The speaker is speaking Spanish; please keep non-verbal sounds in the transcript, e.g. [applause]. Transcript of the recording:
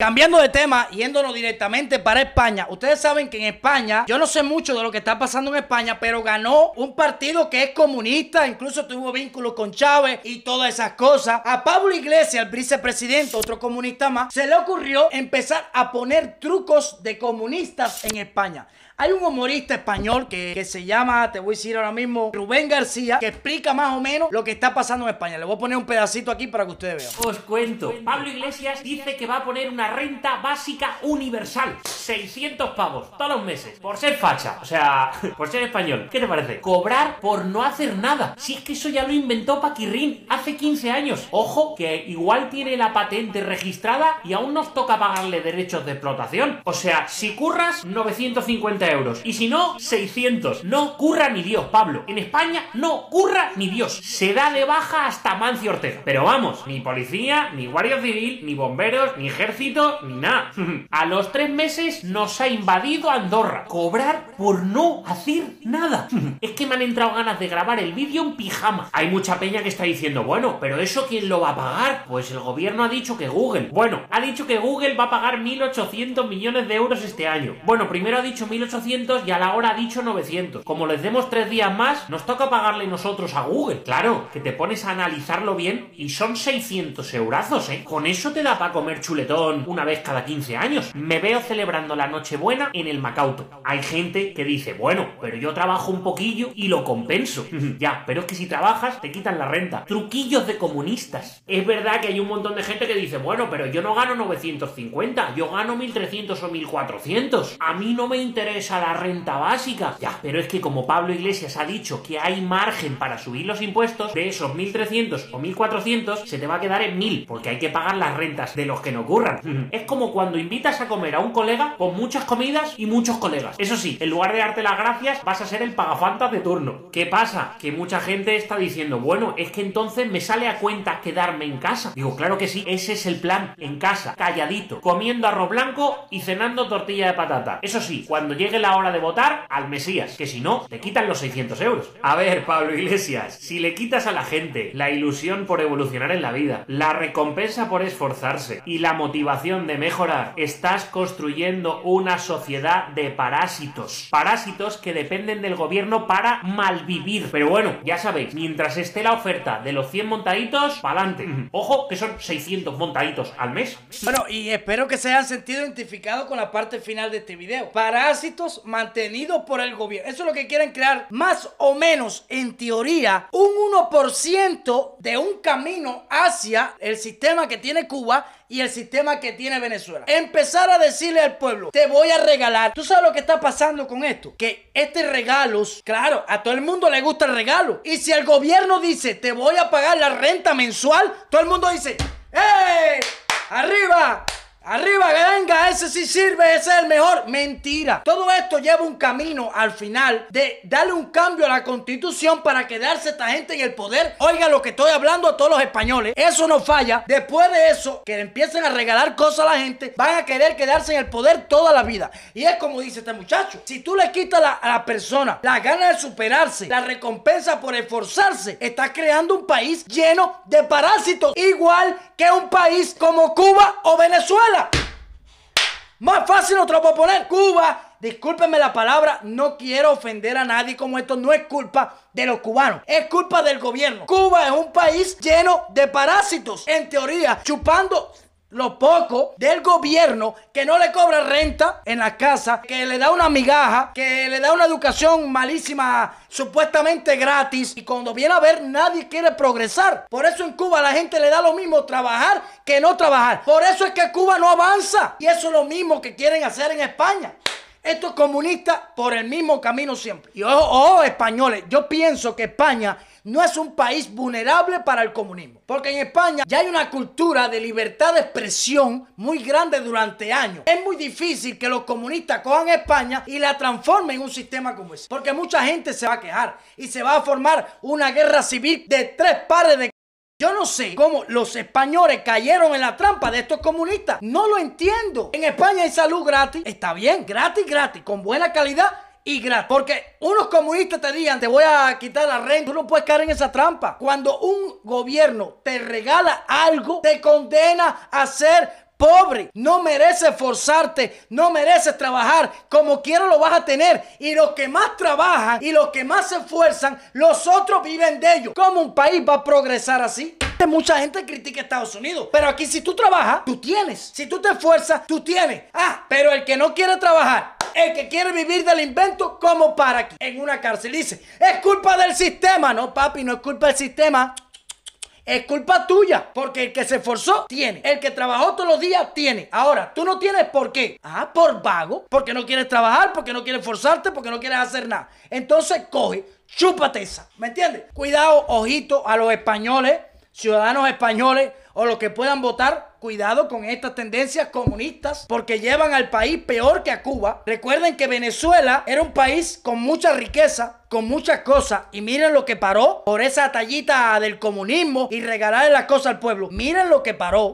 Cambiando de tema, yéndonos directamente para España. Ustedes saben que en España, yo no sé mucho de lo que está pasando en España, pero ganó un partido que es comunista, incluso tuvo vínculos con Chávez y todas esas cosas. A Pablo Iglesias, el vicepresidente, otro comunista más, se le ocurrió empezar a poner trucos de comunistas en España. Hay un humorista español que, se llama, te voy a decir ahora mismo, Rubén García, que explica más o menos lo que está pasando en España. Le voy a poner un pedacito aquí para que ustedes vean. Os cuento. Pablo Iglesias dice que va a poner una renta básica universal. 600 pavos todos los meses. Por ser facha. O sea, [laughs] por ser español. ¿Qué te parece? Cobrar por no hacer nada. Si es que eso ya lo inventó Paquirrín hace 15 años. Ojo, que igual tiene la patente registrada y aún nos toca pagarle derechos de explotación. O sea, si curras, 950 euros. Y si no, 600. No curra ni Dios, Pablo. En España no curra ni Dios. Se da de baja hasta Mancio Ortega. Pero vamos, ni policía, ni guardia civil, ni bomberos, ni ejército, ni nada. [laughs] A los tres meses nos ha invadido Andorra. Cobrar por no hacer nada. [laughs] es que me han entrado ganas de grabar el vídeo en pijama. Hay mucha peña que está diciendo, bueno, pero eso quién lo va a pagar? Pues el gobierno ha dicho que Google. Bueno, ha dicho que Google va a pagar 1.800 millones de euros este año. Bueno, primero ha dicho 1.800 y a la hora ha dicho 900. Como les demos tres días más, nos toca pagarle nosotros a Google. Claro, que te pones a analizarlo bien y son 600 eurazos, ¿eh? Con eso te da para comer chuletón una vez cada 15 años. Me veo celebrando la Nochebuena en el Macauto. Hay gente que dice, bueno, pero yo trabajo un poquillo y lo compenso. [laughs] ya, pero es que si trabajas te quitan la renta. Truquillos de comunistas. Es verdad que hay un montón de gente que dice, bueno, pero yo no gano 950, yo gano 1300 o 1400. A mí no me interesa la renta básica. Ya, pero es que como Pablo Iglesias ha dicho que hay margen para subir los impuestos, de esos 1.300 o 1.400 se te va a quedar en 1.000, porque hay que pagar las rentas de los que no [laughs] es como cuando invitas a comer a un colega con muchas comidas y muchos colegas. Eso sí, en lugar de darte las gracias, vas a ser el pagafantas de turno. ¿Qué pasa? Que mucha gente está diciendo, bueno, es que entonces me sale a cuenta quedarme en casa. Digo, claro que sí, ese es el plan, en casa, calladito, comiendo arroz blanco y cenando tortilla de patata. Eso sí, cuando llegue la hora de votar al Mesías, que si no, te quitan los 600 euros. A ver, Pablo Iglesias, si le quitas a la gente la ilusión por evolucionar en la vida, la recompensa por esforzarse y la motivación de mejorar, estás construyendo una sociedad de parásitos. Parásitos que dependen del gobierno para malvivir. Pero bueno, ya sabéis, mientras esté la oferta de los 100 montaditos, pa'lante. Ojo, que son 600 montaditos al mes. Bueno, y espero que se hayan sentido identificados con la parte final de este video. Parásitos mantenidos por el gobierno. Eso es lo que quieren crear más o menos, en teoría, un 1% de un camino hacia el sistema que tiene Cuba y el sistema que tiene Venezuela. Empezar a decirle al pueblo, te voy a regalar. ¿Tú sabes lo que está pasando con esto? Que este regalos, claro, a todo el mundo le gusta el regalo. Y si el gobierno dice, te voy a pagar la renta mensual, todo el mundo dice, ¡eh! ¡Arriba! Arriba, venga, ese sí sirve, ese es el mejor. Mentira. Todo esto lleva un camino al final de darle un cambio a la constitución para quedarse esta gente en el poder. Oiga lo que estoy hablando a todos los españoles. Eso no falla. Después de eso, que empiecen a regalar cosas a la gente, van a querer quedarse en el poder toda la vida. Y es como dice este muchacho. Si tú le quitas a la persona la gana de superarse, la recompensa por esforzarse, estás creando un país lleno de parásitos. Igual que un país como Cuba o Venezuela. Más fácil no te lo puedo poner. Cuba, discúlpenme la palabra, no quiero ofender a nadie como esto no es culpa de los cubanos, es culpa del gobierno. Cuba es un país lleno de parásitos, en teoría, chupando lo poco del gobierno que no le cobra renta en la casa, que le da una migaja, que le da una educación malísima, supuestamente gratis, y cuando viene a ver nadie quiere progresar. Por eso en Cuba la gente le da lo mismo trabajar que no trabajar. Por eso es que Cuba no avanza. Y eso es lo mismo que quieren hacer en España. Estos comunistas por el mismo camino siempre. Y ojo, ojo, españoles, yo pienso que España no es un país vulnerable para el comunismo. Porque en España ya hay una cultura de libertad de expresión muy grande durante años. Es muy difícil que los comunistas cojan España y la transformen en un sistema como ese. Porque mucha gente se va a quejar y se va a formar una guerra civil de tres pares de yo no sé cómo los españoles cayeron en la trampa de estos comunistas. No lo entiendo. En España hay salud gratis. Está bien, gratis, gratis, con buena calidad y gratis. Porque unos comunistas te digan, te voy a quitar la renta. Tú no puedes caer en esa trampa. Cuando un gobierno te regala algo, te condena a ser pobre, no mereces esforzarte, no mereces trabajar, como quiero lo vas a tener. Y los que más trabajan y los que más se esfuerzan, los otros viven de ellos. ¿Cómo un país va a progresar así? Mucha gente critica a Estados Unidos, pero aquí si tú trabajas, tú tienes. Si tú te esfuerzas, tú tienes. Ah, pero el que no quiere trabajar, el que quiere vivir del invento, ¿cómo para aquí? En una cárcel dice, es culpa del sistema. No, papi, no es culpa del sistema. Es culpa tuya, porque el que se esforzó tiene, el que trabajó todos los días tiene. Ahora, tú no tienes por qué. Ah, por vago, porque no quieres trabajar, porque no quieres esforzarte, porque no quieres hacer nada. Entonces coge, chúpate esa. ¿Me entiendes? Cuidado, ojito a los españoles, ciudadanos españoles o los que puedan votar, cuidado con estas tendencias comunistas porque llevan al país peor que a Cuba. Recuerden que Venezuela era un país con mucha riqueza, con muchas cosas y miren lo que paró por esa tallita del comunismo y regalarle las cosas al pueblo. Miren lo que paró.